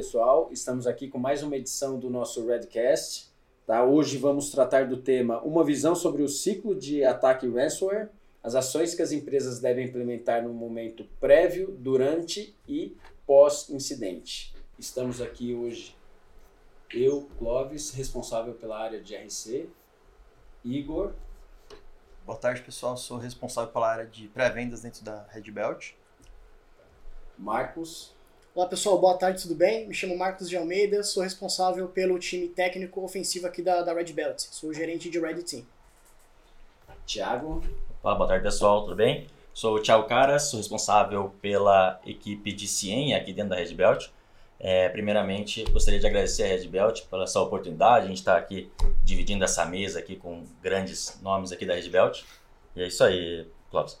pessoal? Estamos aqui com mais uma edição do nosso Redcast. Tá? Hoje vamos tratar do tema Uma visão sobre o ciclo de ataque ransomware, as ações que as empresas devem implementar no momento prévio, durante e pós-incidente. Estamos aqui hoje, eu, Clóvis, responsável pela área de RC, Igor. Boa tarde, pessoal. Sou responsável pela área de pré-vendas dentro da Red Belt. Marcos. Olá pessoal, boa tarde, tudo bem? Me chamo Marcos de Almeida, sou responsável pelo time técnico ofensivo aqui da, da Red Belt, sou gerente de Red Team. Tiago. Olá, boa tarde pessoal, tudo bem? Sou o Thiago Caras, sou responsável pela equipe de CIEM aqui dentro da Red Belt. É, primeiramente, gostaria de agradecer a Red Belt pela essa oportunidade, a gente está aqui dividindo essa mesa aqui com grandes nomes aqui da Red Belt. E é isso aí, Clóvis.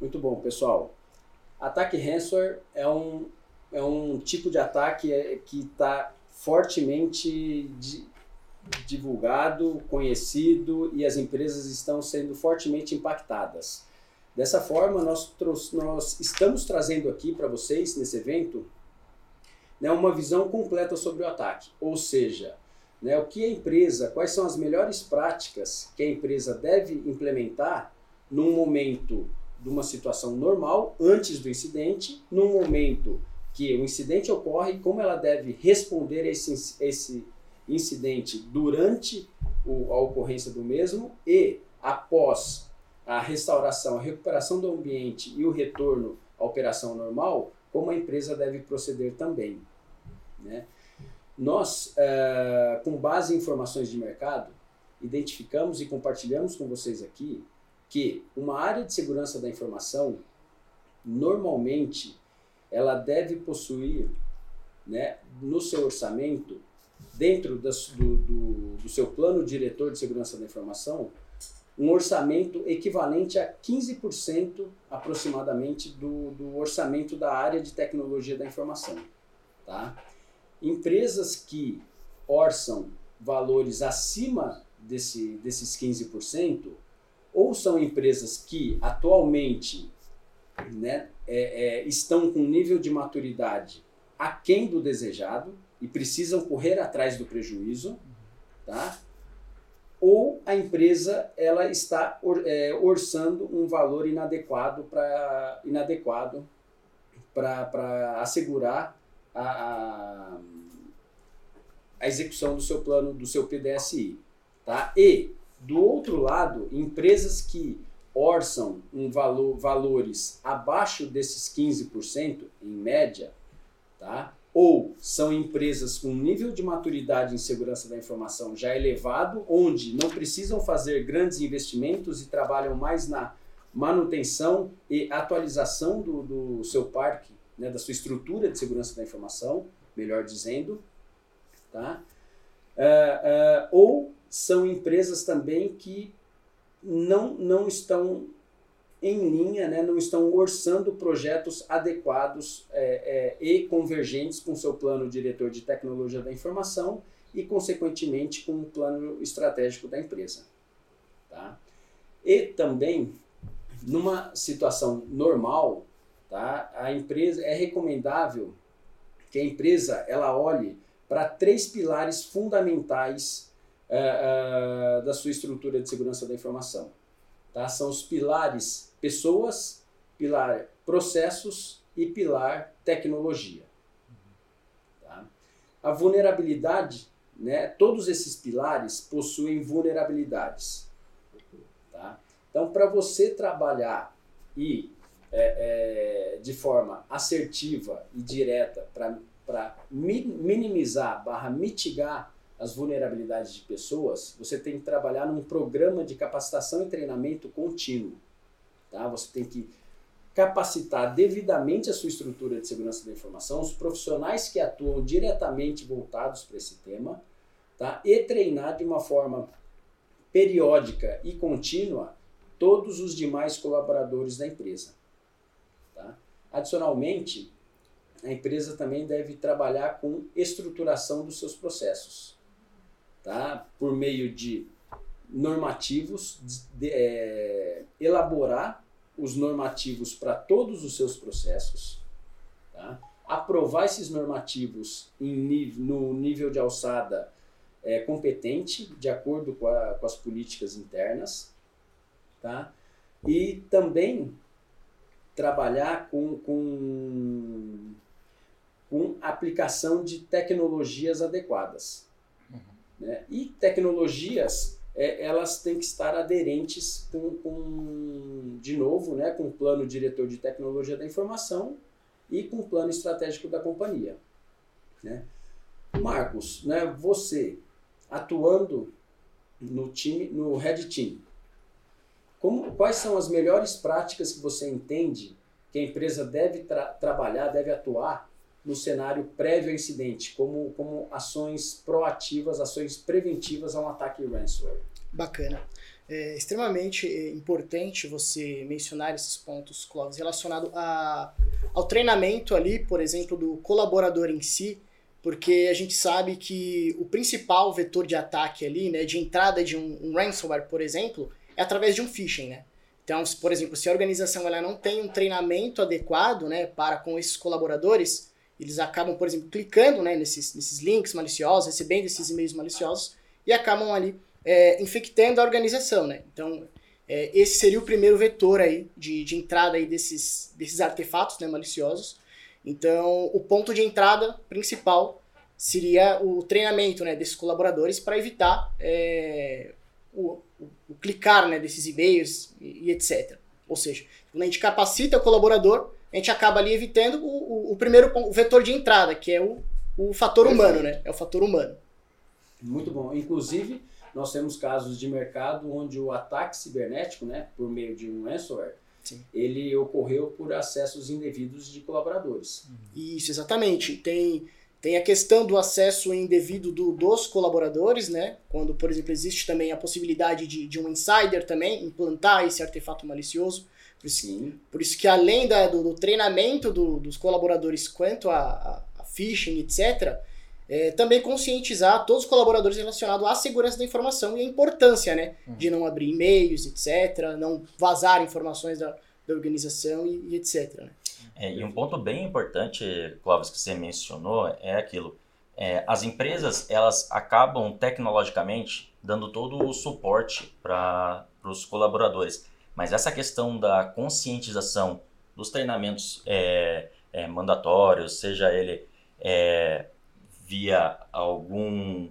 Muito bom, pessoal. Ataque ransomware é um, é um tipo de ataque é, que está fortemente di, divulgado, conhecido e as empresas estão sendo fortemente impactadas. Dessa forma, nós, nós estamos trazendo aqui para vocês, nesse evento, né, uma visão completa sobre o ataque. Ou seja, né, o que a empresa, quais são as melhores práticas que a empresa deve implementar num momento de uma situação normal antes do incidente, no momento que o incidente ocorre, como ela deve responder a esse, esse incidente durante o, a ocorrência do mesmo e após a restauração, a recuperação do ambiente e o retorno à operação normal, como a empresa deve proceder também. Né? Nós, uh, com base em informações de mercado, identificamos e compartilhamos com vocês aqui que uma área de segurança da informação, normalmente, ela deve possuir, né, no seu orçamento, dentro das, do, do, do seu plano diretor de segurança da informação, um orçamento equivalente a 15% aproximadamente do, do orçamento da área de tecnologia da informação. Tá? Empresas que orçam valores acima desse, desses 15%, ou são empresas que atualmente né, é, é, estão com um nível de maturidade aquém do desejado e precisam correr atrás do prejuízo, tá? ou a empresa ela está or, é, orçando um valor inadequado para inadequado para assegurar a, a, a execução do seu plano do seu PDSI, tá? E do outro lado, empresas que orçam um valor, valores abaixo desses 15% em média, tá? ou são empresas com nível de maturidade em segurança da informação já elevado, onde não precisam fazer grandes investimentos e trabalham mais na manutenção e atualização do, do seu parque, né, da sua estrutura de segurança da informação, melhor dizendo, tá? Uh, uh, ou são empresas também que não, não estão em linha, né, não estão orçando projetos adequados é, é, e convergentes com seu plano diretor de tecnologia da informação e, consequentemente, com o plano estratégico da empresa. Tá? E também, numa situação normal, tá, a empresa é recomendável que a empresa ela olhe para três pilares fundamentais uh, uh, da sua estrutura de segurança da informação. Tá? São os pilares pessoas, pilar processos e pilar tecnologia. Tá? A vulnerabilidade, né, todos esses pilares possuem vulnerabilidades. Tá? Então, para você trabalhar e é, é, de forma assertiva e direta para minimizar barra mitigar as vulnerabilidades de pessoas, você tem que trabalhar num programa de capacitação e treinamento contínuo. Tá? Você tem que capacitar devidamente a sua estrutura de segurança da informação, os profissionais que atuam diretamente voltados para esse tema, tá? e treinar de uma forma periódica e contínua todos os demais colaboradores da empresa. Tá? Adicionalmente, a empresa também deve trabalhar com estruturação dos seus processos tá? por meio de normativos, de, é, elaborar os normativos para todos os seus processos, tá? aprovar esses normativos em no nível de alçada é, competente, de acordo com, a, com as políticas internas, tá? E também trabalhar com, com, com aplicação de tecnologias adequadas. Né? E tecnologias, é, elas têm que estar aderentes com, com, de novo, né, com o plano diretor de tecnologia da informação e com o plano estratégico da companhia. Né? Marcos, né, você atuando no time, no Red Team, como, quais são as melhores práticas que você entende que a empresa deve tra trabalhar, deve atuar no cenário prévio ao incidente, como, como ações proativas, ações preventivas a um ataque ransomware? Bacana. É extremamente importante você mencionar esses pontos, Clóvis, relacionado a, ao treinamento ali, por exemplo, do colaborador em si, porque a gente sabe que o principal vetor de ataque ali, né, de entrada de um, um ransomware, por exemplo, é através de um phishing, né? Então, por exemplo, se a organização ela não tem um treinamento adequado, né, para com esses colaboradores, eles acabam, por exemplo, clicando, né, nesses, nesses links maliciosos, recebendo esses e-mails maliciosos e acabam ali é, infectando a organização, né? Então, é, esse seria o primeiro vetor aí de, de entrada aí desses, desses artefatos né, maliciosos. Então, o ponto de entrada principal seria o treinamento né, desses colaboradores para evitar é, o, o, o clicar né, desses e-mails e, e, etc. Ou seja, quando a gente capacita o colaborador, a gente acaba ali evitando o, o, o primeiro o vetor de entrada, que é o, o fator humano, né? É o fator humano. Muito bom. Inclusive, nós temos casos de mercado onde o ataque cibernético, né, por meio de um ransomware, Sim. ele ocorreu por acessos indevidos de colaboradores. Isso, exatamente. Tem tem a questão do acesso indevido do, dos colaboradores, né? Quando, por exemplo, existe também a possibilidade de, de um insider também implantar esse artefato malicioso. Por isso, Sim. por isso que além da, do, do treinamento do, dos colaboradores quanto a, a, a phishing, etc., é, também conscientizar todos os colaboradores relacionados à segurança da informação e a importância né, uhum. de não abrir e-mails, etc., não vazar informações da, da organização e, e etc. Né? É, e um ponto bem importante, Clóvis, que você mencionou, é aquilo. É, as empresas, elas acabam tecnologicamente dando todo o suporte para os colaboradores. Mas essa questão da conscientização dos treinamentos é, é, mandatórios, seja ele é, via algum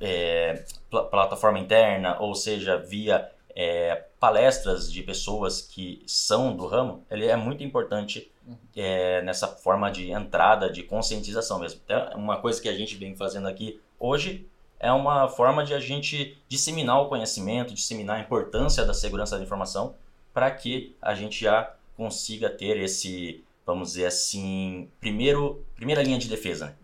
é, pl plataforma interna, ou seja, via é, palestras de pessoas que são do ramo, ele é muito importante é, nessa forma de entrada, de conscientização mesmo. Então, uma coisa que a gente vem fazendo aqui hoje é uma forma de a gente disseminar o conhecimento, disseminar a importância da segurança da informação para que a gente já consiga ter esse, vamos dizer assim, primeiro, primeira linha de defesa. Né?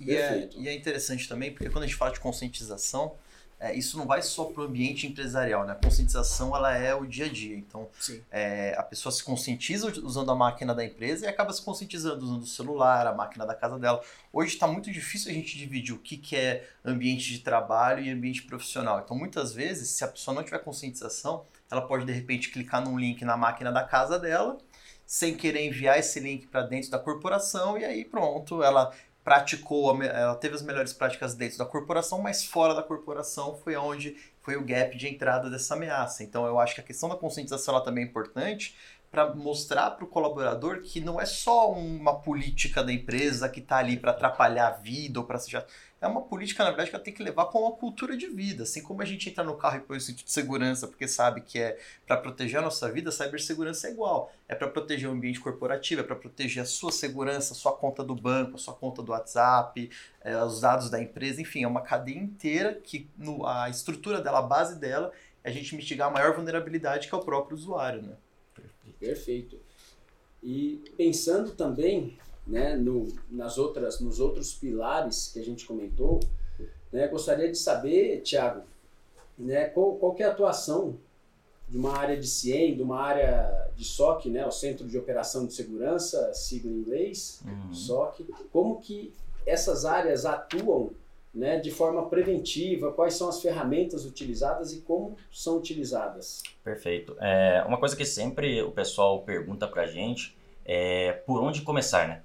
E é, e é interessante também, porque quando a gente fala de conscientização, é, isso não vai só para o ambiente empresarial, né? A conscientização ela é o dia a dia. Então, é, a pessoa se conscientiza usando a máquina da empresa e acaba se conscientizando usando o celular, a máquina da casa dela. Hoje está muito difícil a gente dividir o que, que é ambiente de trabalho e ambiente profissional. Então, muitas vezes, se a pessoa não tiver conscientização, ela pode de repente clicar num link na máquina da casa dela, sem querer enviar esse link para dentro da corporação e aí pronto, ela praticou, ela teve as melhores práticas dentro da corporação, mas fora da corporação foi onde foi o gap de entrada dessa ameaça. Então eu acho que a questão da conscientização ela também é importante para mostrar para o colaborador que não é só uma política da empresa que está ali para atrapalhar a vida ou para seja é uma política, na verdade, que ela tem que levar com uma cultura de vida. Assim como a gente entra no carro e põe o cinto de segurança porque sabe que é para proteger a nossa vida, a cibersegurança é igual. É para proteger o ambiente corporativo, é para proteger a sua segurança, a sua conta do banco, a sua conta do WhatsApp, é, os dados da empresa, enfim, é uma cadeia inteira que no, a estrutura dela, a base dela, é a gente mitigar a maior vulnerabilidade que é o próprio usuário. Né? Perfeito. E pensando também né, no, nas outras, nos outros pilares que a gente comentou, né, gostaria de saber, Tiago, né, qual, qual é a atuação de uma área de CIEM, de uma área de SOC, né, o Centro de Operação de Segurança, sigla em inglês, uhum. SOC, como que essas áreas atuam né, de forma preventiva, quais são as ferramentas utilizadas e como são utilizadas. Perfeito. É, uma coisa que sempre o pessoal pergunta para a gente é por onde começar, né?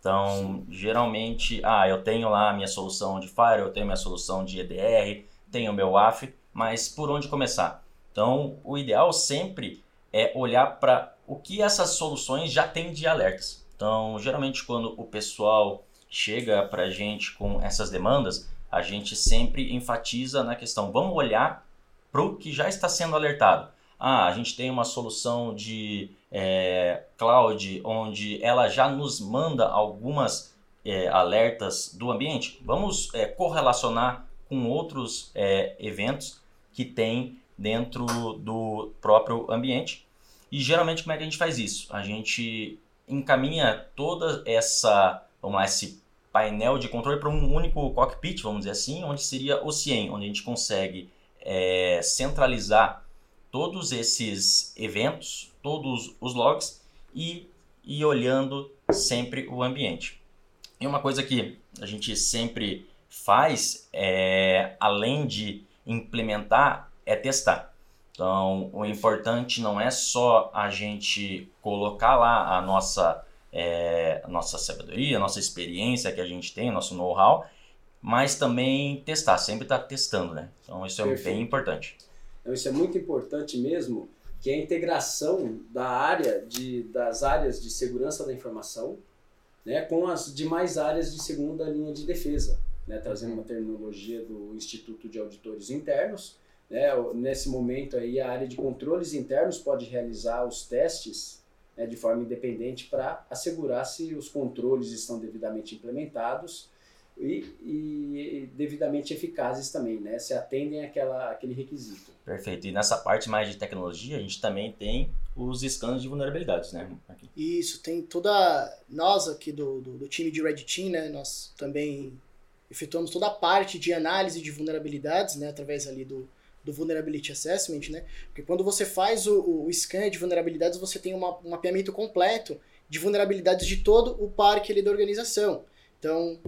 Então, geralmente, ah, eu tenho lá a minha solução de Fire, eu tenho minha solução de EDR, tenho o meu WAF, mas por onde começar? Então, o ideal sempre é olhar para o que essas soluções já têm de alertas. Então, geralmente, quando o pessoal chega para a gente com essas demandas, a gente sempre enfatiza na questão: vamos olhar para o que já está sendo alertado. Ah, a gente tem uma solução de é, cloud onde ela já nos manda algumas é, alertas do ambiente. Vamos é, correlacionar com outros eventos que tem dentro do próprio ambiente. E geralmente como é que a gente faz isso? A gente encaminha toda essa, vamos lá, esse painel de controle para um único cockpit, vamos dizer assim, onde seria o CIEM, onde a gente consegue centralizar todos esses eventos, todos os logs e ir olhando sempre o ambiente. E uma coisa que a gente sempre faz, é, além de implementar, é testar. Então, o importante não é só a gente colocar lá a nossa, é, a nossa sabedoria, a nossa experiência que a gente tem, nosso know-how, mas também testar, sempre estar tá testando, né? Então, isso é Perfeito. bem importante. Então, isso é muito importante mesmo, que é a integração da área de, das áreas de segurança da informação né, com as demais áreas de segunda linha de defesa, né, trazendo uma terminologia do Instituto de Auditores Internos. Né, nesse momento aí a área de controles internos pode realizar os testes né, de forma independente para assegurar se os controles estão devidamente implementados e, e, devidamente eficazes também, né? Se atendem àquela, àquele requisito. Perfeito. E nessa parte mais de tecnologia, a gente também tem os scans de vulnerabilidades, né? Aqui. Isso, tem toda... Nós aqui do, do, do, time de Red Team, né? Nós também efetuamos toda a parte de análise de vulnerabilidades, né? Através ali do, do Vulnerability Assessment, né? Porque quando você faz o, o scan de vulnerabilidades, você tem uma, um mapeamento completo de vulnerabilidades de todo o parque ali da organização. Então,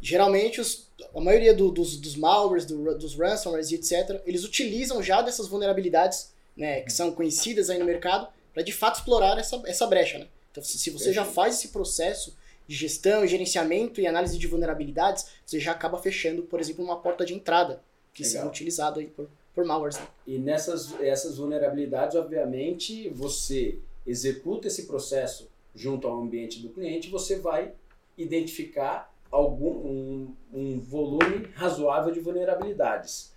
geralmente os, a maioria do, dos, dos malwares, do, dos ransomwares e etc., eles utilizam já dessas vulnerabilidades né, que são conhecidas aí no mercado para de fato explorar essa, essa brecha. Né? Então, se você já faz esse processo de gestão, gerenciamento e análise de vulnerabilidades, você já acaba fechando, por exemplo, uma porta de entrada que Legal. são utilizadas aí por, por malwares. Né? E nessas essas vulnerabilidades, obviamente, você executa esse processo junto ao ambiente do cliente, você vai identificar algum um, um volume razoável de vulnerabilidades.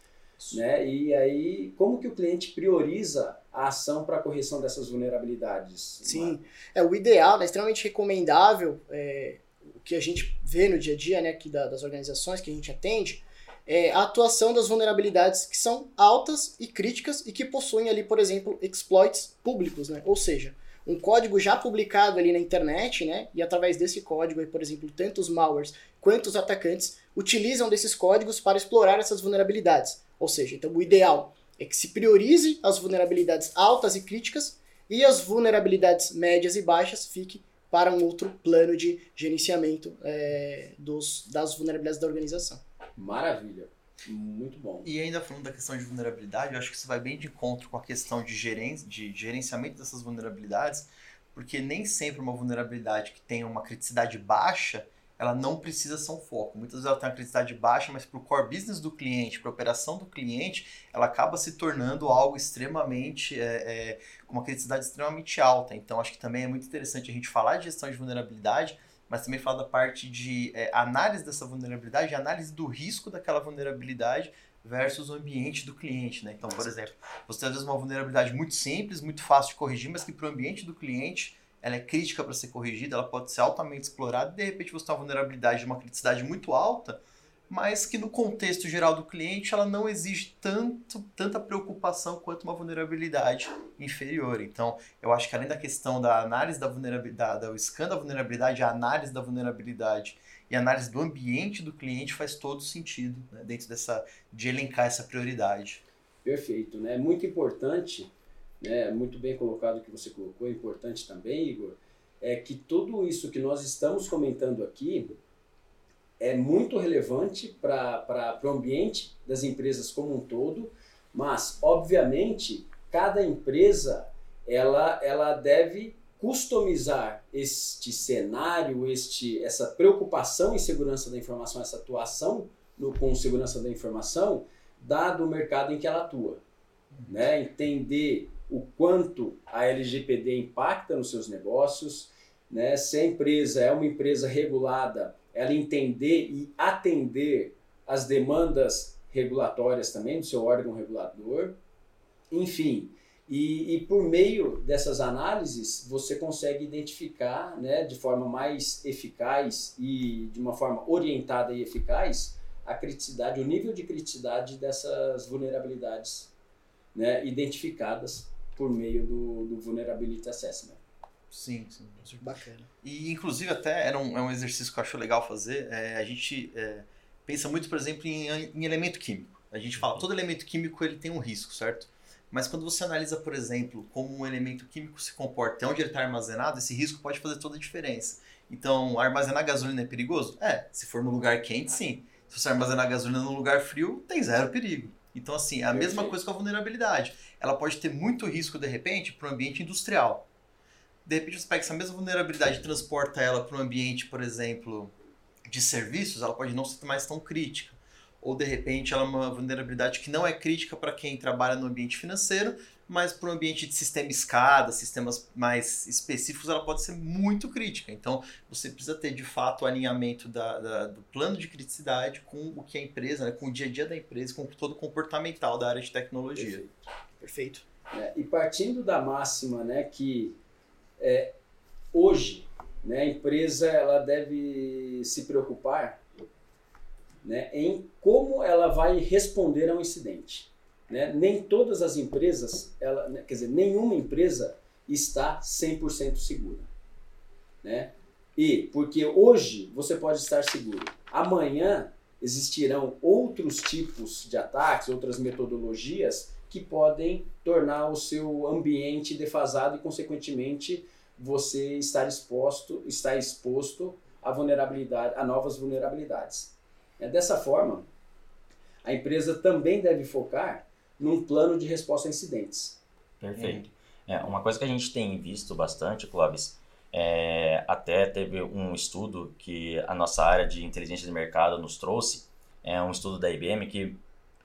Né? E aí, como que o cliente prioriza a ação para a correção dessas vulnerabilidades? Sim, é o ideal, é extremamente recomendável, é, o que a gente vê no dia a dia né, aqui da, das organizações que a gente atende, é a atuação das vulnerabilidades que são altas e críticas e que possuem ali, por exemplo, exploits públicos, né? ou seja, um código já publicado ali na internet, né? E através desse código, por exemplo, tanto os malwares quanto os atacantes utilizam desses códigos para explorar essas vulnerabilidades. Ou seja, então o ideal é que se priorize as vulnerabilidades altas e críticas e as vulnerabilidades médias e baixas fique para um outro plano de gerenciamento é, dos, das vulnerabilidades da organização. Maravilha. Muito bom. E ainda falando da questão de vulnerabilidade, eu acho que isso vai bem de encontro com a questão de, geren de gerenciamento dessas vulnerabilidades, porque nem sempre uma vulnerabilidade que tem uma criticidade baixa, ela não precisa ser um foco. Muitas vezes ela tem uma criticidade baixa, mas para o core business do cliente, para a operação do cliente, ela acaba se tornando algo extremamente, é, é, uma criticidade extremamente alta. Então, acho que também é muito interessante a gente falar de gestão de vulnerabilidade, mas também falar da parte de é, análise dessa vulnerabilidade, análise do risco daquela vulnerabilidade versus o ambiente do cliente, né? Então, por exemplo, você tem às vezes uma vulnerabilidade muito simples, muito fácil de corrigir, mas que para o ambiente do cliente ela é crítica para ser corrigida, ela pode ser altamente explorada, e de repente você tem uma vulnerabilidade de uma criticidade muito alta, mas que no contexto geral do cliente ela não exige tanto, tanta preocupação quanto uma vulnerabilidade inferior. Então, eu acho que além da questão da análise da vulnerabilidade, do scan da vulnerabilidade, a análise da vulnerabilidade e a análise do ambiente do cliente faz todo sentido né, dentro dessa de elencar essa prioridade. Perfeito, né? Muito importante, né? Muito bem colocado o que você colocou, é importante também, Igor, é que tudo isso que nós estamos comentando aqui é muito relevante para o ambiente das empresas como um todo, mas, obviamente, cada empresa ela, ela deve customizar este cenário, este, essa preocupação em segurança da informação, essa atuação no, com segurança da informação, dado o mercado em que ela atua. Né? Entender o quanto a LGPD impacta nos seus negócios, né? se a empresa é uma empresa regulada, ela entender e atender as demandas regulatórias também do seu órgão regulador, enfim, e, e, por meio dessas análises, você consegue identificar né, de forma mais eficaz e de uma forma orientada e eficaz a criticidade, o nível de criticidade dessas vulnerabilidades né, identificadas por meio do, do Vulnerability Assessment. Sim, sim. Bacana. E, inclusive, até era um, é um exercício que eu acho legal fazer. É, a gente é, pensa muito, por exemplo, em, em elemento químico. A gente fala, todo elemento químico ele tem um risco, certo? Mas quando você analisa, por exemplo, como um elemento químico se comporta, onde ele está armazenado, esse risco pode fazer toda a diferença. Então, armazenar gasolina é perigoso? É, se for no lugar quente, sim. Se você armazenar gasolina num lugar frio, tem zero perigo. Então, assim, é a mesma coisa com a vulnerabilidade. Ela pode ter muito risco, de repente, para o ambiente industrial. De repente, você pega essa mesma vulnerabilidade e transporta ela para um ambiente, por exemplo, de serviços, ela pode não ser mais tão crítica ou de repente ela é uma vulnerabilidade que não é crítica para quem trabalha no ambiente financeiro, mas para o ambiente de sistema escada, sistemas mais específicos, ela pode ser muito crítica. Então, você precisa ter de fato o alinhamento da, da, do plano de criticidade com o que a empresa, né, com o dia a dia da empresa, com todo o comportamental da área de tecnologia. Perfeito. Perfeito. É, e partindo da máxima né, que é, hoje né, a empresa ela deve se preocupar né, em como ela vai responder a um incidente. Né? Nem todas as empresas, ela, né, quer dizer, nenhuma empresa está 100% segura. Né? E porque hoje você pode estar seguro, amanhã existirão outros tipos de ataques, outras metodologias que podem tornar o seu ambiente defasado e, consequentemente, você estar exposto, estar exposto a vulnerabilidade, a novas vulnerabilidades. É dessa forma, a empresa também deve focar num plano de resposta a incidentes. Perfeito. É, uma coisa que a gente tem visto bastante, Clóvis, é, até teve um estudo que a nossa área de inteligência de mercado nos trouxe, é um estudo da IBM que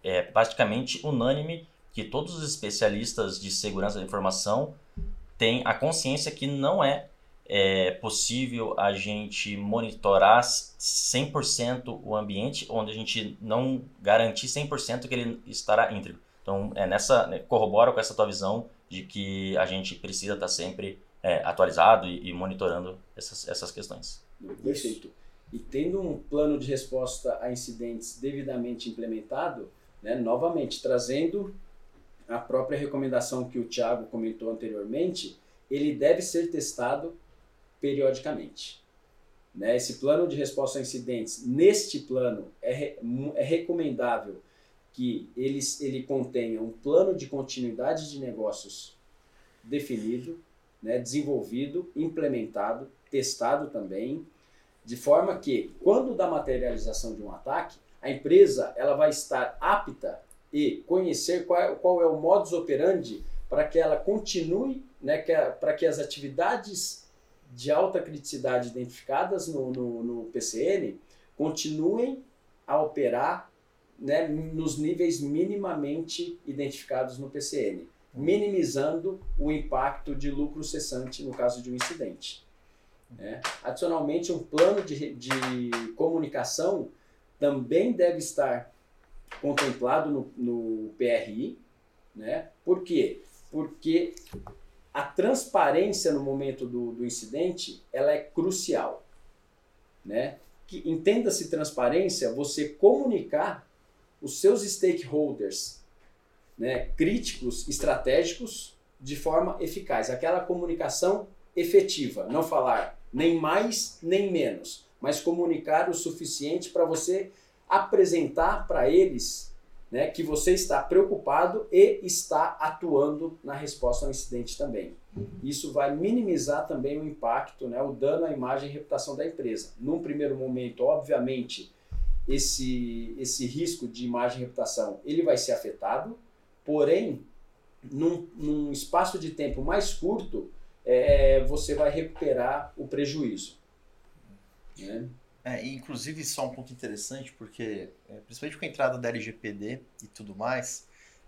é praticamente unânime que todos os especialistas de segurança da informação têm a consciência que não é é possível a gente monitorar 100% o ambiente, onde a gente não garantir 100% que ele estará íntegro. Então, é nessa, né, corrobora com essa tua visão de que a gente precisa estar sempre é, atualizado e, e, monitorando essas, essas questões. Perfeito. E tendo um plano de resposta a incidentes devidamente implementado, né, novamente, trazendo a própria recomendação que o Thiago comentou anteriormente, ele deve ser testado periodicamente. Né? Esse plano de resposta a incidentes, neste plano, é, é recomendável que ele, ele contenha um plano de continuidade de negócios definido, né, desenvolvido, implementado, testado também, de forma que, quando da materialização de um ataque, a empresa ela vai estar apta e conhecer qual, qual é o modus operandi para que ela continue, né, para que as atividades de alta criticidade identificadas no, no, no PCN continuem a operar né, nos níveis minimamente identificados no PCN, minimizando o impacto de lucro cessante no caso de um incidente. Né? Adicionalmente, um plano de, de comunicação também deve estar contemplado no, no PRI. Né? Por quê? Porque a transparência no momento do, do incidente ela é crucial. Né? Que entenda-se transparência, você comunicar os seus stakeholders né, críticos, estratégicos, de forma eficaz. Aquela comunicação efetiva, não falar nem mais nem menos, mas comunicar o suficiente para você apresentar para eles né, que você está preocupado e está atuando na resposta ao incidente também. Isso vai minimizar também o impacto, né, o dano à imagem e reputação da empresa. Num primeiro momento, obviamente, esse, esse risco de imagem e reputação ele vai ser afetado, porém, num, num espaço de tempo mais curto, é, você vai recuperar o prejuízo. Né? É, inclusive, isso é um ponto interessante, porque, é, principalmente com a entrada da LGPD e tudo mais,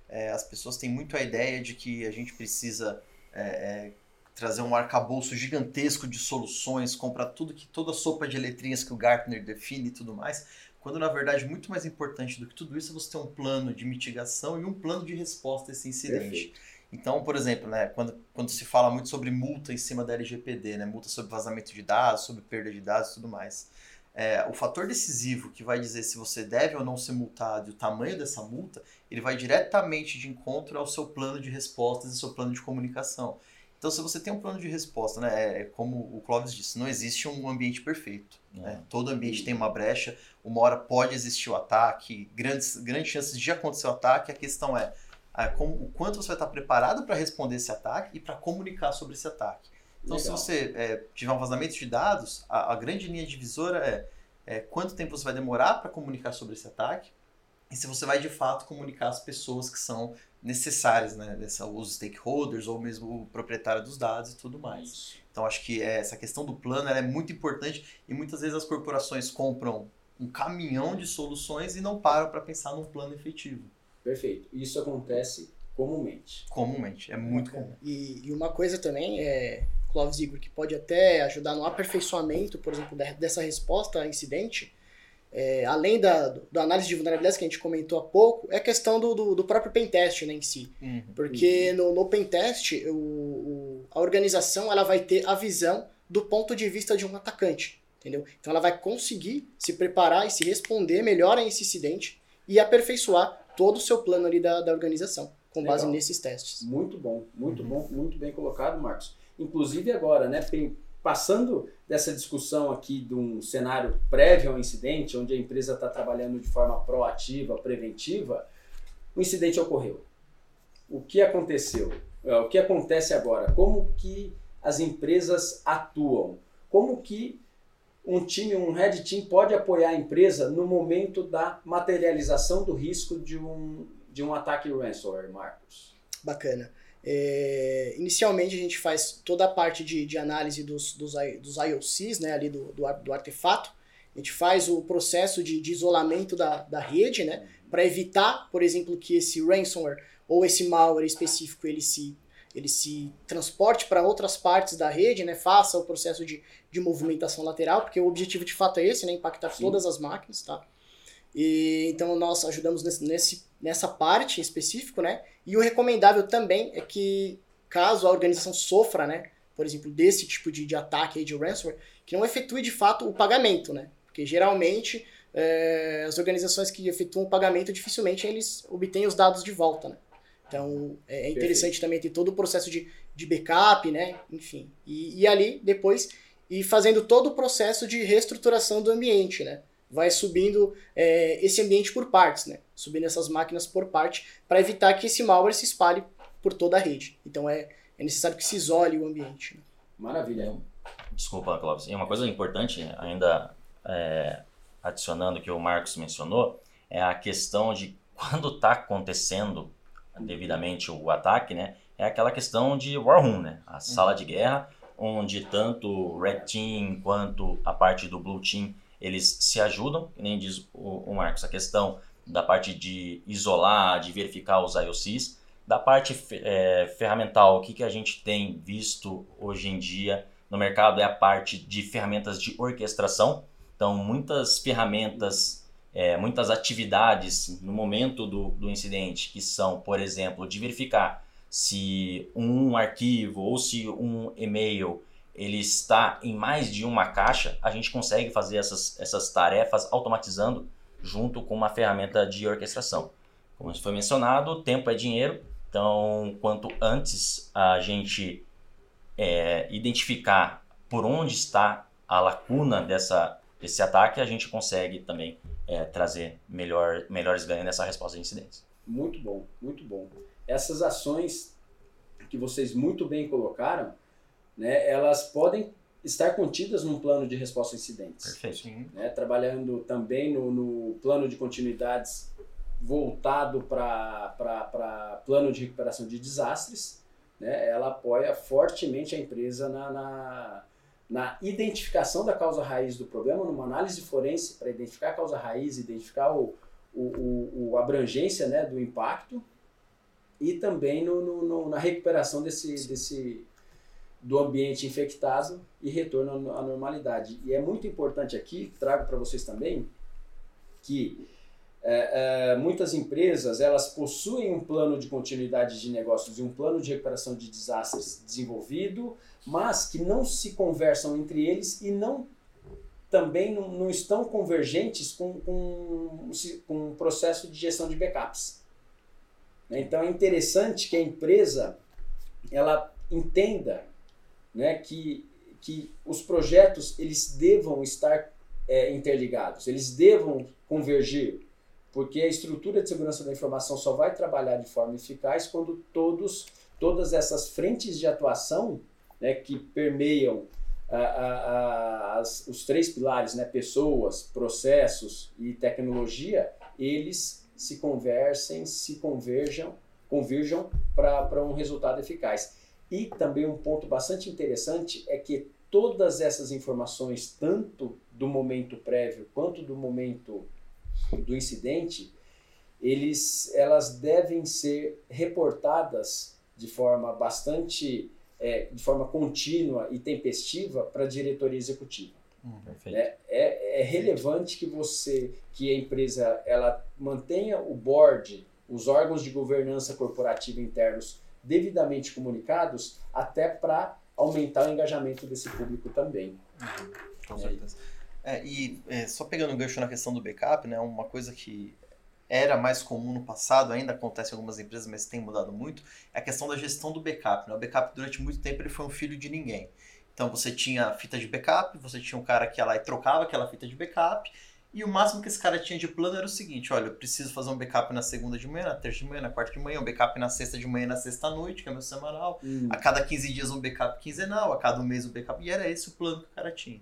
é, as pessoas têm muito a ideia de que a gente precisa é, é, trazer um arcabouço gigantesco de soluções, comprar tudo que toda a sopa de letrinhas que o Gartner define e tudo mais, quando na verdade muito mais importante do que tudo isso é você ter um plano de mitigação e um plano de resposta a esse incidente. Perfeito. Então, por exemplo, né, quando, quando se fala muito sobre multa em cima da LGPD, né, multa sobre vazamento de dados, sobre perda de dados e tudo mais, é, o fator decisivo que vai dizer se você deve ou não ser multado e o tamanho dessa multa, ele vai diretamente de encontro ao seu plano de respostas e seu plano de comunicação. Então, se você tem um plano de resposta, né, é como o Clóvis disse, não existe um ambiente perfeito. Né? Todo ambiente tem uma brecha, uma hora pode existir o ataque, grandes, grandes chances de acontecer o ataque. A questão é a, como, o quanto você vai estar preparado para responder esse ataque e para comunicar sobre esse ataque. Então, Legal. se você é, tiver um vazamento de dados, a, a grande linha divisora é, é quanto tempo você vai demorar para comunicar sobre esse ataque e se você vai de fato comunicar as pessoas que são necessárias, né? Os stakeholders ou mesmo o proprietário dos dados e tudo mais. Isso. Então acho que essa questão do plano é muito importante e muitas vezes as corporações compram um caminhão de soluções e não param para pensar num plano efetivo. Perfeito. Isso acontece comumente. Comumente, é muito comum. E, e uma coisa também é, Clóvis Igor, que pode até ajudar no aperfeiçoamento, por exemplo, dessa resposta a incidente, é, além da, da análise de vulnerabilidades que a gente comentou há pouco, é a questão do, do, do próprio pentest né, em si. Uhum. Porque no, no pentest, o, o, a organização ela vai ter a visão do ponto de vista de um atacante. Entendeu? Então ela vai conseguir se preparar e se responder melhor a esse incidente e aperfeiçoar todo o seu plano ali da, da organização, com Legal. base nesses testes. Muito bom, muito uhum. bom, muito bem colocado, Marcos. Inclusive agora, né, passando dessa discussão aqui de um cenário prévio ao incidente, onde a empresa está trabalhando de forma proativa, preventiva, o incidente ocorreu. O que aconteceu? É, o que acontece agora? Como que as empresas atuam? Como que um time, um red team pode apoiar a empresa no momento da materialização do risco de um, de um ataque ransomware, Marcos? Bacana. É, inicialmente a gente faz toda a parte de, de análise dos, dos, dos IOCs, né, ali do, do, do, artefato. A gente faz o processo de, de isolamento da, da rede, né, para evitar, por exemplo, que esse ransomware ou esse malware específico ele se, ele se transporte para outras partes da rede, né, faça o processo de, de movimentação lateral, porque o objetivo de fato é esse, né, impactar Sim. todas as máquinas, tá? E, então nós ajudamos nesse, nesse, nessa parte em específico, né? E o recomendável também é que, caso a organização sofra, né, por exemplo, desse tipo de, de ataque aí de ransomware, que não efetue de fato o pagamento, né? Porque geralmente é, as organizações que efetuam o pagamento dificilmente eles obtêm os dados de volta, né? Então é, é interessante Perfeito. também ter todo o processo de, de backup, né? Enfim. E, e ali depois ir fazendo todo o processo de reestruturação do ambiente, né? Vai subindo é, esse ambiente por partes, né? Subindo essas máquinas por parte para evitar que esse malware se espalhe por toda a rede. Então é, é necessário que se isole o ambiente. Né? Maravilha. Desculpa, Clóvis. E uma coisa importante, ainda é, adicionando que o Marcos mencionou, é a questão de quando está acontecendo devidamente o ataque, né? É aquela questão de War Room, né? A sala de guerra, onde tanto o Red Team quanto a parte do Blue Team eles se ajudam, nem diz o, o Marcos, a questão da parte de isolar, de verificar os IOCs. Da parte é, ferramental, o que, que a gente tem visto hoje em dia no mercado é a parte de ferramentas de orquestração. Então, muitas ferramentas, é, muitas atividades no momento do, do incidente, que são, por exemplo, de verificar se um arquivo ou se um e-mail ele está em mais de uma caixa, a gente consegue fazer essas, essas tarefas automatizando junto com uma ferramenta de orquestração. Como foi mencionado, tempo é dinheiro, então quanto antes a gente é, identificar por onde está a lacuna dessa, desse ataque, a gente consegue também é, trazer melhor, melhores ganhos nessa resposta de incidentes. Muito bom, muito bom. Essas ações que vocês muito bem colocaram, né, elas podem estar contidas num plano de resposta a incidentes. Perfeito. Né, trabalhando também no, no plano de continuidades voltado para plano de recuperação de desastres, né, ela apoia fortemente a empresa na, na, na, identificação da causa raiz do problema, numa análise forense para identificar a causa raiz, identificar o, o, o, o abrangência né, do impacto e também no, no, no, na recuperação desse, desse, do ambiente infectado e retorno à normalidade. E é muito importante aqui, trago para vocês também, que é, é, muitas empresas elas possuem um plano de continuidade de negócios e um plano de recuperação de desastres desenvolvido, mas que não se conversam entre eles e não também não, não estão convergentes com, com, com o processo de gestão de backups. Então é interessante que a empresa ela entenda né, que, que os projetos eles devam estar é, interligados, eles devam convergir, porque a estrutura de segurança da informação só vai trabalhar de forma eficaz quando todos, todas essas frentes de atuação né, que permeiam a, a, a, as, os três pilares, né, pessoas, processos e tecnologia, eles se conversem, se converjam, converjam para um resultado eficaz. E também um ponto bastante interessante é que todas essas informações, tanto do momento prévio quanto do momento do incidente, eles, elas devem ser reportadas de forma bastante, é, de forma contínua e tempestiva para a diretoria executiva. Hum, é, é, é, relevante que você, que a empresa, ela mantenha o board, os órgãos de governança corporativa internos devidamente comunicados, até para aumentar o engajamento desse público também. Com certeza. É, e é, só pegando o gancho na questão do backup, né, uma coisa que era mais comum no passado, ainda acontece em algumas empresas, mas tem mudado muito, é a questão da gestão do backup. Né? O backup, durante muito tempo, ele foi um filho de ninguém. Então você tinha fita de backup, você tinha um cara que ia lá e trocava aquela fita de backup, e o máximo que esse cara tinha de plano era o seguinte: olha, eu preciso fazer um backup na segunda de manhã, na terça de manhã, na quarta de manhã, um backup na sexta de manhã, na sexta noite, que é meu semanal. Hum. A cada 15 dias um backup quinzenal, a cada um mês um backup. E era esse o plano que o cara tinha.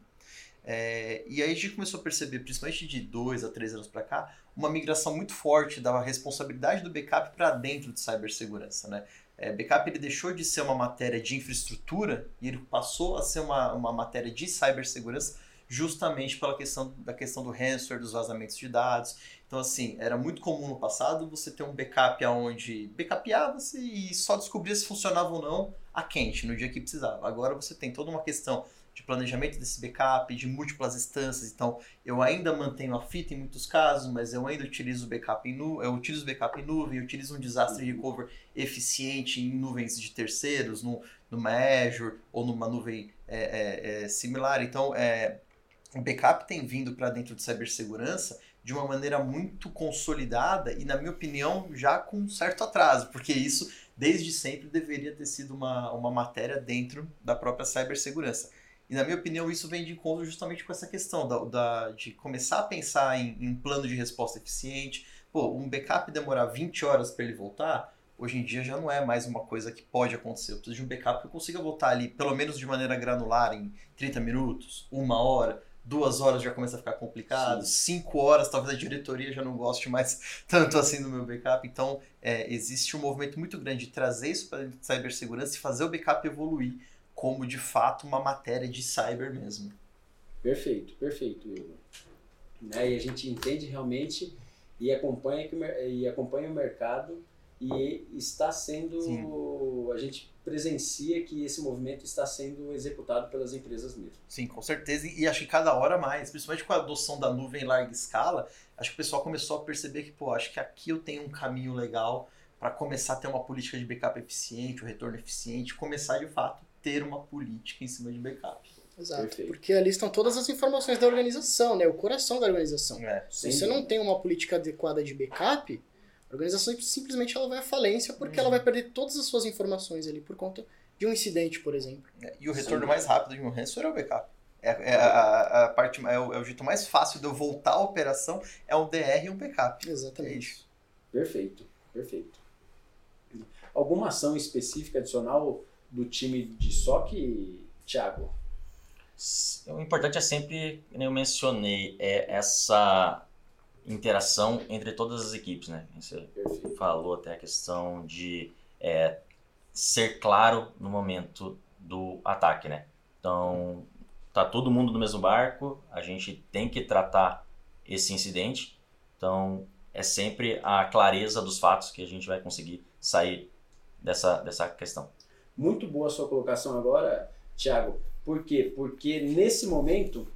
É, e aí a gente começou a perceber, principalmente de dois a três anos para cá, uma migração muito forte da responsabilidade do backup para dentro de cibersegurança. Né? É, backup ele deixou de ser uma matéria de infraestrutura e ele passou a ser uma, uma matéria de cibersegurança justamente pela questão da questão do ransomware, dos vazamentos de dados. Então, assim, era muito comum no passado você ter um backup onde backupeava-se e só descobria se funcionava ou não a quente, no dia que precisava. Agora você tem toda uma questão de planejamento desse backup, de múltiplas instâncias. Então, eu ainda mantenho a fita em muitos casos, mas eu ainda utilizo backup em eu utilizo backup em nuvem, eu utilizo um disaster recover eficiente em nuvens de terceiros, no, numa Azure ou numa nuvem é, é, é, similar. Então, é, o backup tem vindo para dentro de cibersegurança de uma maneira muito consolidada e, na minha opinião, já com um certo atraso, porque isso desde sempre deveria ter sido uma, uma matéria dentro da própria cibersegurança. E na minha opinião, isso vem de encontro justamente com essa questão da, da de começar a pensar em, em plano de resposta eficiente. Pô, um backup demorar 20 horas para ele voltar, hoje em dia já não é mais uma coisa que pode acontecer. Eu preciso de um backup que eu consiga voltar ali, pelo menos de maneira granular, em 30 minutos, uma hora. Duas horas já começa a ficar complicado, Sim. cinco horas talvez a diretoria já não goste mais tanto assim do meu backup. Então, é, existe um movimento muito grande de trazer isso para a cibersegurança e fazer o backup evoluir como de fato uma matéria de cyber mesmo. Perfeito, perfeito, Igor. Né? E a gente entende realmente e acompanha, que, e acompanha o mercado e está sendo. Sim. A gente presencia que esse movimento está sendo executado pelas empresas mesmo. Sim, com certeza. E acho que cada hora mais, principalmente com a adoção da nuvem em larga escala, acho que o pessoal começou a perceber que, pô, acho que aqui eu tenho um caminho legal para começar a ter uma política de backup eficiente, o um retorno eficiente, começar de fato ter uma política em cima de backup. Exato, Perfeito. porque ali estão todas as informações da organização, né? O coração da organização. É, Se você não tem uma política adequada de backup, a organização simplesmente ela vai à falência porque ela vai perder todas as suas informações ali por conta de um incidente, por exemplo. É, e o retorno Sim. mais rápido de um ransomware é o backup. É, é a, a, parte, é o, é o, jeito mais fácil de eu voltar à operação é um DR e um backup. Exatamente. É isso. Perfeito, perfeito. Alguma ação específica adicional do time de SOC, Thiago? O importante é sempre, como eu mencionei, é essa interação entre todas as equipes, né? Você Perfeito. falou até a questão de é, ser claro no momento do ataque, né? Então, tá todo mundo no mesmo barco, a gente tem que tratar esse incidente. Então, é sempre a clareza dos fatos que a gente vai conseguir sair dessa, dessa questão. Muito boa a sua colocação agora, Thiago. Por quê? Porque nesse momento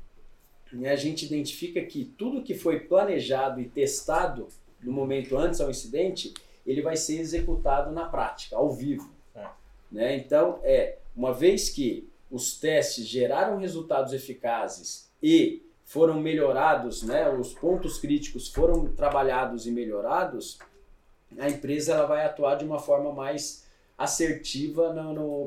a gente identifica que tudo que foi planejado e testado no momento antes ao incidente, ele vai ser executado na prática, ao vivo. É. Né? Então, é uma vez que os testes geraram resultados eficazes e foram melhorados, né, os pontos críticos foram trabalhados e melhorados, a empresa ela vai atuar de uma forma mais assertiva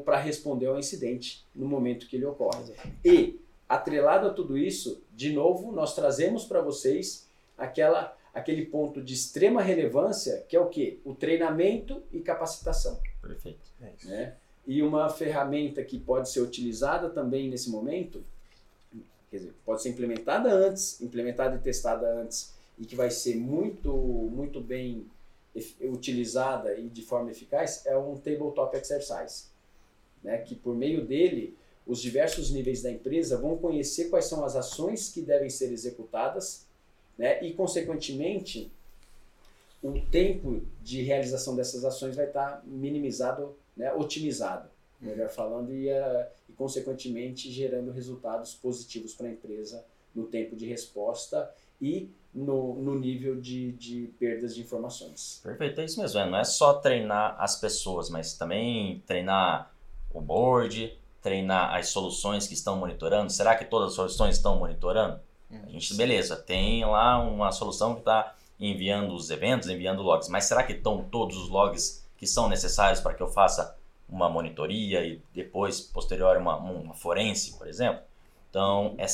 para responder ao incidente no momento que ele ocorre. E, atrelado a tudo isso, de novo, nós trazemos para vocês aquela, aquele ponto de extrema relevância, que é o quê? O treinamento e capacitação. Perfeito. É né? E uma ferramenta que pode ser utilizada também nesse momento quer dizer, pode ser implementada antes, implementada e testada antes, e que vai ser muito, muito bem utilizada e de forma eficaz, é um tabletop exercise, né? que por meio dele os diversos níveis da empresa vão conhecer quais são as ações que devem ser executadas, né? e consequentemente o tempo de realização dessas ações vai estar minimizado, né? otimizado melhor falando, e, uh, e consequentemente gerando resultados positivos para a empresa no tempo de resposta e no, no nível de, de perdas de informações. Perfeito, é isso mesmo. É, não é só treinar as pessoas, mas também treinar o board, treinar as soluções que estão monitorando. Será que todas as soluções estão monitorando? A gente, beleza, tem lá uma solução que está enviando os eventos, enviando logs, mas será que estão todos os logs que são necessários para que eu faça uma monitoria e depois, posterior, uma, uma forense, por exemplo. Então, é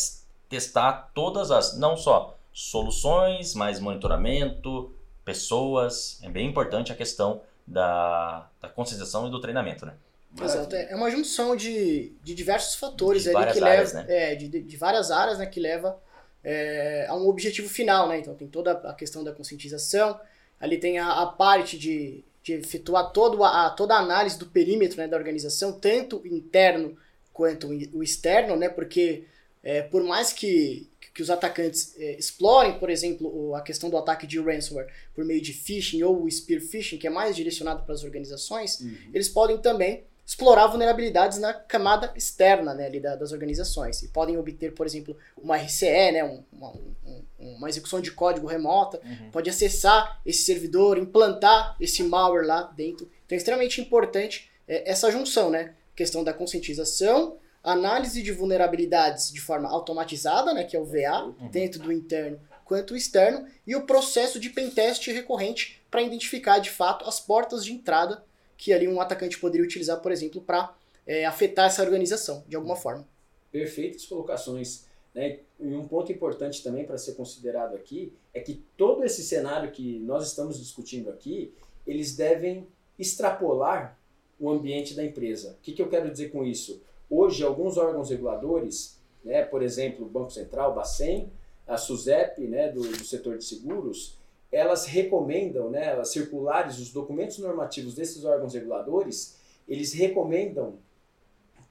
testar todas as, não só soluções, mas monitoramento, pessoas. É bem importante a questão da, da conscientização e do treinamento, né? Exato, é uma junção de, de diversos fatores de ali que áreas, leva, né? é, de, de várias áreas, né, que leva é, a um objetivo final, né? Então tem toda a questão da conscientização, ali tem a, a parte de de efetuar todo a, toda a análise do perímetro né, da organização, tanto interno quanto o externo, né, porque é, por mais que, que os atacantes é, explorem, por exemplo, a questão do ataque de ransomware por meio de phishing ou spear phishing, que é mais direcionado para as organizações, uhum. eles podem também explorar vulnerabilidades na camada externa né, ali da, das organizações. E podem obter, por exemplo, uma RCE, né, um, uma, um, uma execução de código remota, uhum. pode acessar esse servidor, implantar esse malware lá dentro. Então é extremamente importante é, essa junção, né? Questão da conscientização, análise de vulnerabilidades de forma automatizada, né, que é o VA, uhum. dentro do interno quanto o externo, e o processo de pentest recorrente para identificar de fato as portas de entrada que ali um atacante poderia utilizar, por exemplo, para é, afetar essa organização de alguma forma. Perfeitas colocações. Né? E um ponto importante também para ser considerado aqui é que todo esse cenário que nós estamos discutindo aqui, eles devem extrapolar o ambiente da empresa. O que, que eu quero dizer com isso? Hoje, alguns órgãos reguladores, né, por exemplo, o Banco Central, o Bacen, a SUSEP, né, do, do setor de seguros, elas recomendam, né, as circulares, os documentos normativos desses órgãos reguladores, eles recomendam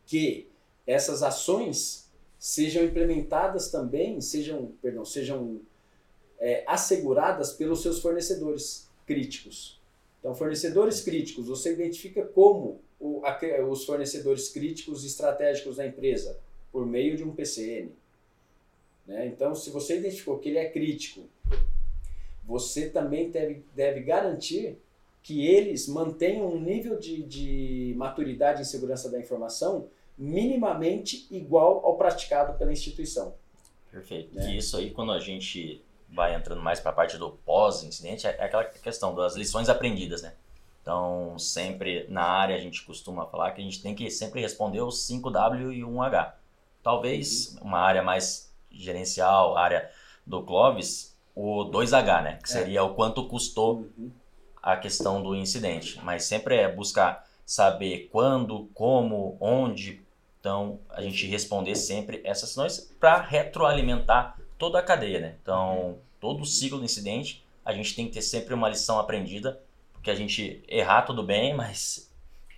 que essas ações sejam implementadas também, sejam, perdão, sejam é, asseguradas pelos seus fornecedores críticos. Então, fornecedores críticos, você identifica como o, a, os fornecedores críticos estratégicos da empresa por meio de um PCN. Né? Então, se você identificou que ele é crítico você também deve, deve garantir que eles mantenham um nível de, de maturidade em segurança da informação minimamente igual ao praticado pela instituição. Perfeito. Né? E isso aí, quando a gente vai entrando mais para a parte do pós-incidente, é aquela questão das lições aprendidas, né? Então, sempre na área a gente costuma falar que a gente tem que sempre responder os 5W e 1H. Talvez uma área mais gerencial, área do Clovis, o 2H, né? Que é. seria é. o quanto custou uhum. a questão do incidente. Mas sempre é buscar saber quando, como, onde. Então, a gente responder sempre essas questões para retroalimentar toda a cadeia, né? Então, todo o ciclo do incidente, a gente tem que ter sempre uma lição aprendida, porque a gente errar tudo bem, mas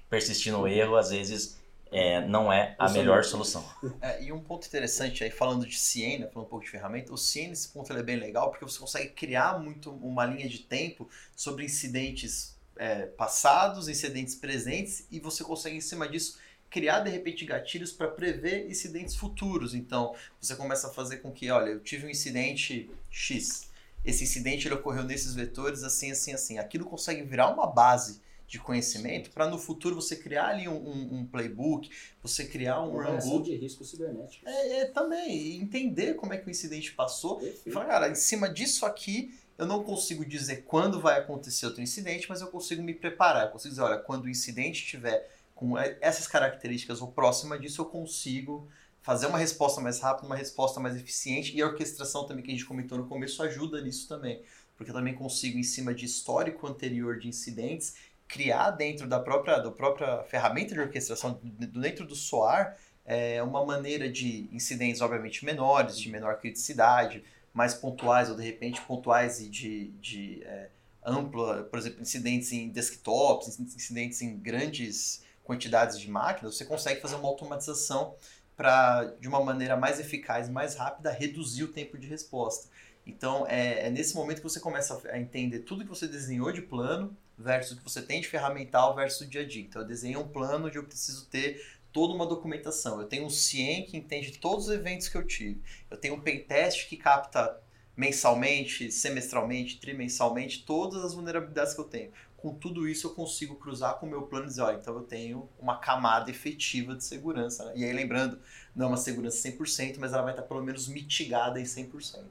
persistir no erro, às vezes é, não é a melhor solução. É, e um ponto interessante aí, falando de CIEM, né, falando um pouco de ferramenta, o CIEM nesse ponto é bem legal porque você consegue criar muito uma linha de tempo sobre incidentes é, passados, incidentes presentes, e você consegue, em cima disso, criar de repente gatilhos para prever incidentes futuros. Então, você começa a fazer com que, olha, eu tive um incidente X. Esse incidente ele ocorreu nesses vetores assim, assim, assim. Aquilo consegue virar uma base de conhecimento para no futuro você criar ali um, um, um playbook, você criar um runbook. de risco cibernético. É, é, também, entender como é que o incidente passou Perfeito. e falar, cara, em cima disso aqui eu não consigo dizer quando vai acontecer outro incidente, mas eu consigo me preparar. Eu consigo dizer, olha, quando o incidente tiver com essas características ou próxima disso, eu consigo fazer uma resposta mais rápida, uma resposta mais eficiente. E a orquestração também que a gente comentou no começo ajuda nisso também. Porque eu também consigo, em cima de histórico anterior de incidentes, criar dentro da própria, da própria ferramenta de orquestração, dentro do SOAR, é uma maneira de incidentes, obviamente, menores, de menor criticidade, mais pontuais, ou de repente pontuais e de, de é, ampla, por exemplo, incidentes em desktops, incidentes em grandes quantidades de máquinas, você consegue fazer uma automatização para, de uma maneira mais eficaz, mais rápida, reduzir o tempo de resposta. Então, é, é, nesse momento que você começa a entender tudo que você desenhou de plano versus o que você tem de ferramental versus o dia a dia. Então, eu desenhei um plano onde eu preciso ter toda uma documentação. Eu tenho um CIEM que entende todos os eventos que eu tive. Eu tenho um pentest que capta mensalmente, semestralmente, trimensalmente, todas as vulnerabilidades que eu tenho. Com tudo isso, eu consigo cruzar com o meu plano e dizer, olha, então eu tenho uma camada efetiva de segurança. Né? E aí, lembrando, não é uma segurança 100%, mas ela vai estar pelo menos mitigada em 100%.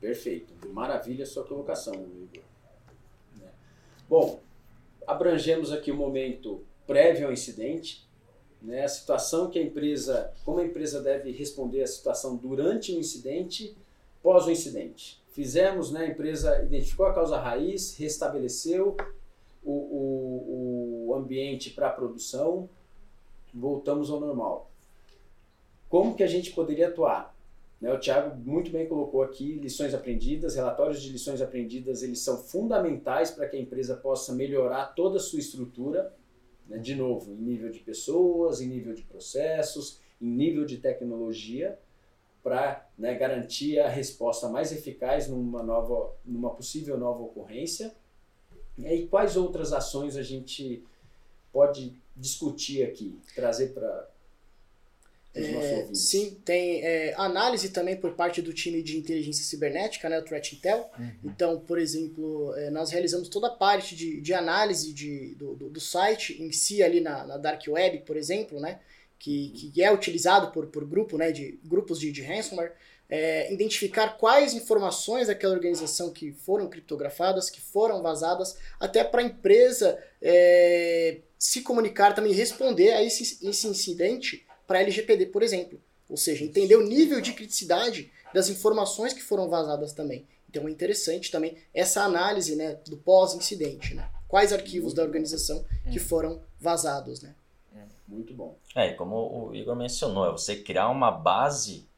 Perfeito. Maravilha a sua colocação, Igor. Bom, abrangemos aqui o momento prévio ao incidente, né? a situação que a empresa, como a empresa deve responder à situação durante o incidente, pós o incidente. Fizemos, né, a empresa identificou a causa raiz, restabeleceu o, o, o ambiente para a produção, voltamos ao normal. Como que a gente poderia atuar? Né, o Thiago muito bem colocou aqui lições aprendidas, relatórios de lições aprendidas, eles são fundamentais para que a empresa possa melhorar toda a sua estrutura, né, de novo, em nível de pessoas, em nível de processos, em nível de tecnologia, para né, garantir a resposta mais eficaz numa, nova, numa possível nova ocorrência. E quais outras ações a gente pode discutir aqui, trazer para é, sim, tem é, análise também por parte do time de inteligência cibernética, né, o Threat Intel. Uhum. Então, por exemplo, é, nós realizamos toda a parte de, de análise de, do, do, do site em si ali na, na Dark Web, por exemplo, né, que, que é utilizado por, por grupo, né, de, grupos de, de ransomware, é, identificar quais informações daquela organização que foram criptografadas, que foram vazadas, até para a empresa é, se comunicar também, responder a esse, esse incidente para LGPD, por exemplo. Ou seja, entender o nível de criticidade das informações que foram vazadas também. Então é interessante também essa análise né, do pós-incidente. Né? Quais arquivos da organização que hum. foram vazados. Né? Muito bom. É, como o Igor mencionou, é você criar uma base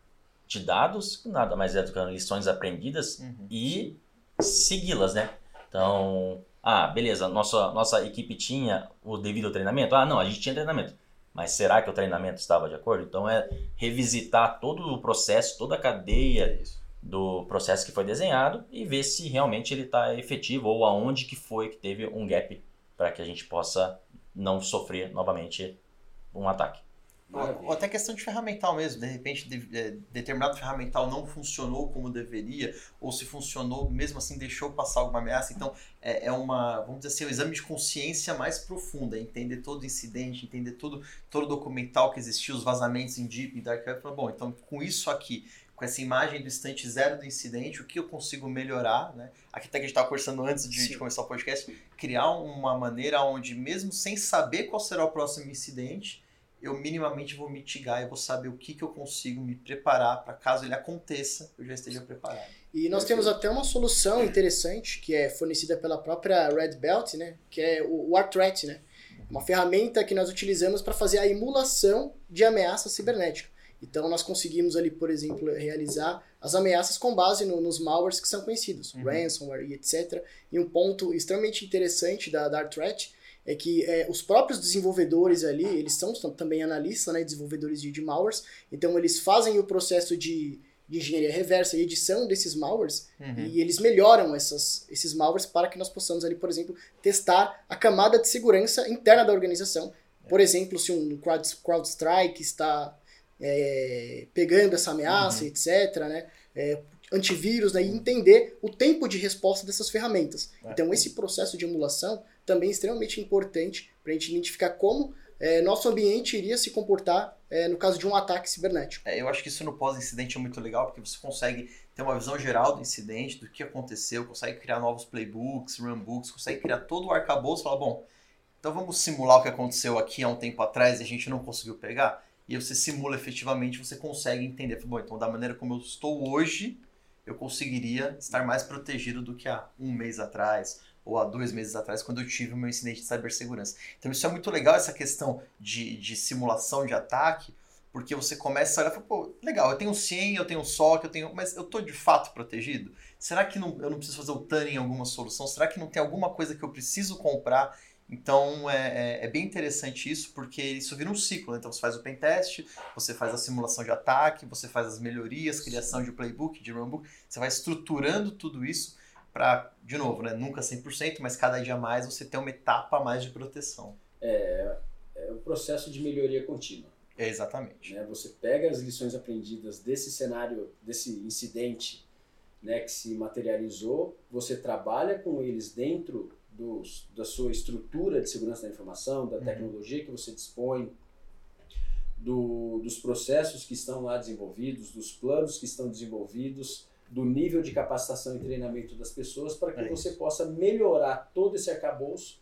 de dados, que nada mais é do que lições aprendidas, uhum. e segui-las, né? Então, ah, beleza, nossa, nossa equipe tinha o devido treinamento? Ah, não, a gente tinha treinamento. Mas será que o treinamento estava de acordo? Então é revisitar todo o processo, toda a cadeia do processo que foi desenhado e ver se realmente ele está efetivo ou aonde que foi que teve um gap para que a gente possa não sofrer novamente um ataque. Ou, até questão de ferramental mesmo. De repente, de, é, determinado ferramental não funcionou como deveria, ou se funcionou, mesmo assim deixou passar alguma ameaça. Então, é, é uma, vamos dizer assim, um exame de consciência mais profunda. Entender todo o incidente, entender todo, todo o documental que existiu, os vazamentos em Deep, em Dark Web. Bom, então com isso aqui, com essa imagem do instante zero do incidente, o que eu consigo melhorar, né? Aqui até que a gente estava conversando antes de, de, começar o podcast, criar uma maneira onde, mesmo sem saber qual será o próximo incidente, eu minimamente vou mitigar e vou saber o que, que eu consigo me preparar para caso ele aconteça, eu já esteja preparado. E nós temos até uma solução interessante que é fornecida pela própria Red Belt, né? Que é o, Artret, né? Uma ferramenta que nós utilizamos para fazer a emulação de ameaça cibernética. Então nós conseguimos ali, por exemplo, realizar as ameaças com base no, nos malwares que são conhecidos, uhum. ransomware e etc. E um ponto extremamente interessante da, da Artret é que é, os próprios desenvolvedores ali, eles são também analistas, né, desenvolvedores de, de malwares, então eles fazem o processo de, de engenharia reversa e edição desses malwares uhum. e eles melhoram essas, esses malwares para que nós possamos ali, por exemplo, testar a camada de segurança interna da organização. Por exemplo, se um crowd, CrowdStrike está é, pegando essa ameaça, uhum. etc., né? É, antivírus, né? E entender o tempo de resposta dessas ferramentas. É. Então, esse processo de emulação também extremamente importante para a gente identificar como é, nosso ambiente iria se comportar é, no caso de um ataque cibernético. É, eu acho que isso no pós-incidente é muito legal, porque você consegue ter uma visão geral do incidente, do que aconteceu, consegue criar novos playbooks, runbooks, consegue criar todo o arcabouço e falar, bom, então vamos simular o que aconteceu aqui há um tempo atrás e a gente não conseguiu pegar? E você simula efetivamente, você consegue entender, bom, então da maneira como eu estou hoje, eu conseguiria estar mais protegido do que há um mês atrás, ou há dois meses atrás, quando eu tive o meu incidente de cibersegurança. Então isso é muito legal, essa questão de, de simulação de ataque, porque você começa a olhar e fala, pô, legal, eu tenho 100, eu tenho SOC, eu tenho, mas eu estou de fato protegido? Será que não, eu não preciso fazer o TAN em alguma solução? Será que não tem alguma coisa que eu preciso comprar? Então é, é, é bem interessante isso, porque isso vira um ciclo. Né? Então você faz o pentest, você faz a simulação de ataque, você faz as melhorias, criação de playbook, de runbook, você vai estruturando tudo isso para, de novo, né, nunca 100%, mas cada dia mais você tem uma etapa a mais de proteção. É, é o processo de melhoria contínua. É exatamente. Né? Você pega as lições aprendidas desse cenário, desse incidente né, que se materializou, você trabalha com eles dentro dos, da sua estrutura de segurança da informação, da uhum. tecnologia que você dispõe, do, dos processos que estão lá desenvolvidos, dos planos que estão desenvolvidos, do nível de capacitação e treinamento das pessoas para que é você possa melhorar todo esse arcabouço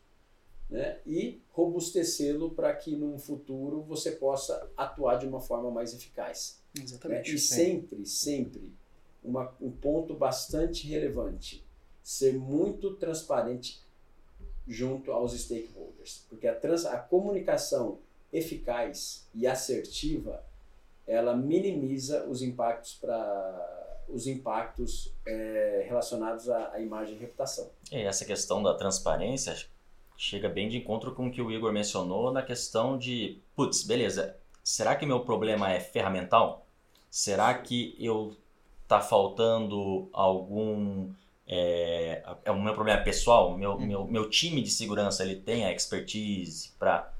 né, e robustecê-lo para que no futuro você possa atuar de uma forma mais eficaz. Exatamente. Né? E sempre, sempre, uma, um ponto bastante relevante, ser muito transparente junto aos stakeholders, porque a, trans, a comunicação eficaz e assertiva ela minimiza os impactos para os impactos é, relacionados à, à, imagem e reputação. E essa questão da transparência chega bem de encontro com o que o Igor mencionou na questão de, putz, beleza, será que meu problema é ferramental? Será que eu tá faltando algum é, é o meu problema pessoal, meu, hum. meu, meu time de segurança ele tem a expertise para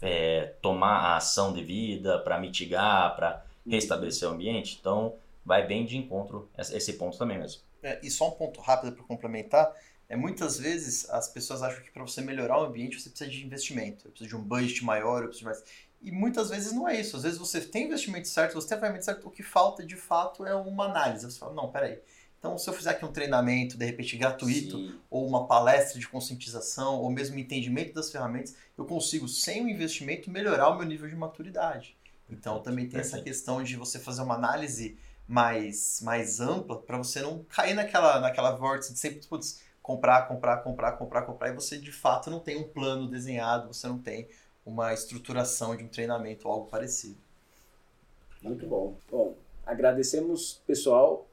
é, tomar a ação devida, para mitigar, para uhum. restabelecer o ambiente. Então, vai bem de encontro esse ponto também mesmo. É, e só um ponto rápido para complementar, é muitas vezes as pessoas acham que para você melhorar o ambiente você precisa de investimento, precisa de um budget maior, precisa de mais... E muitas vezes não é isso. Às vezes você tem investimento certo, você tem ferramenta certo, o que falta de fato é uma análise. Você fala, não, peraí. Então, se eu fizer aqui um treinamento, de repente gratuito, Sim. ou uma palestra de conscientização, ou mesmo entendimento das ferramentas, eu consigo, sem o investimento, melhorar o meu nível de maturidade. Então, também tem essa questão de você fazer uma análise mais, mais ampla para você não cair naquela, naquela vórtice de sempre putz, comprar, comprar, comprar, comprar, comprar e você de fato não tem um plano desenhado, você não tem uma estruturação de um treinamento ou algo parecido. Muito bom. Bom, agradecemos, pessoal,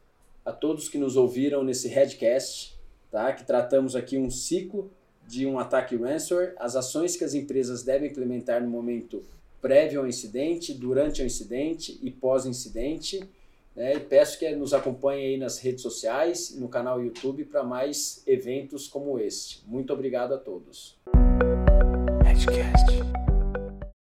a todos que nos ouviram nesse Headcast, tá? que tratamos aqui um ciclo de um ataque ransomware, as ações que as empresas devem implementar no momento prévio ao incidente, durante o incidente e pós-incidente né? E peço que nos acompanhe aí nas redes sociais no canal YouTube para mais eventos como este. Muito obrigado a todos. Edcast.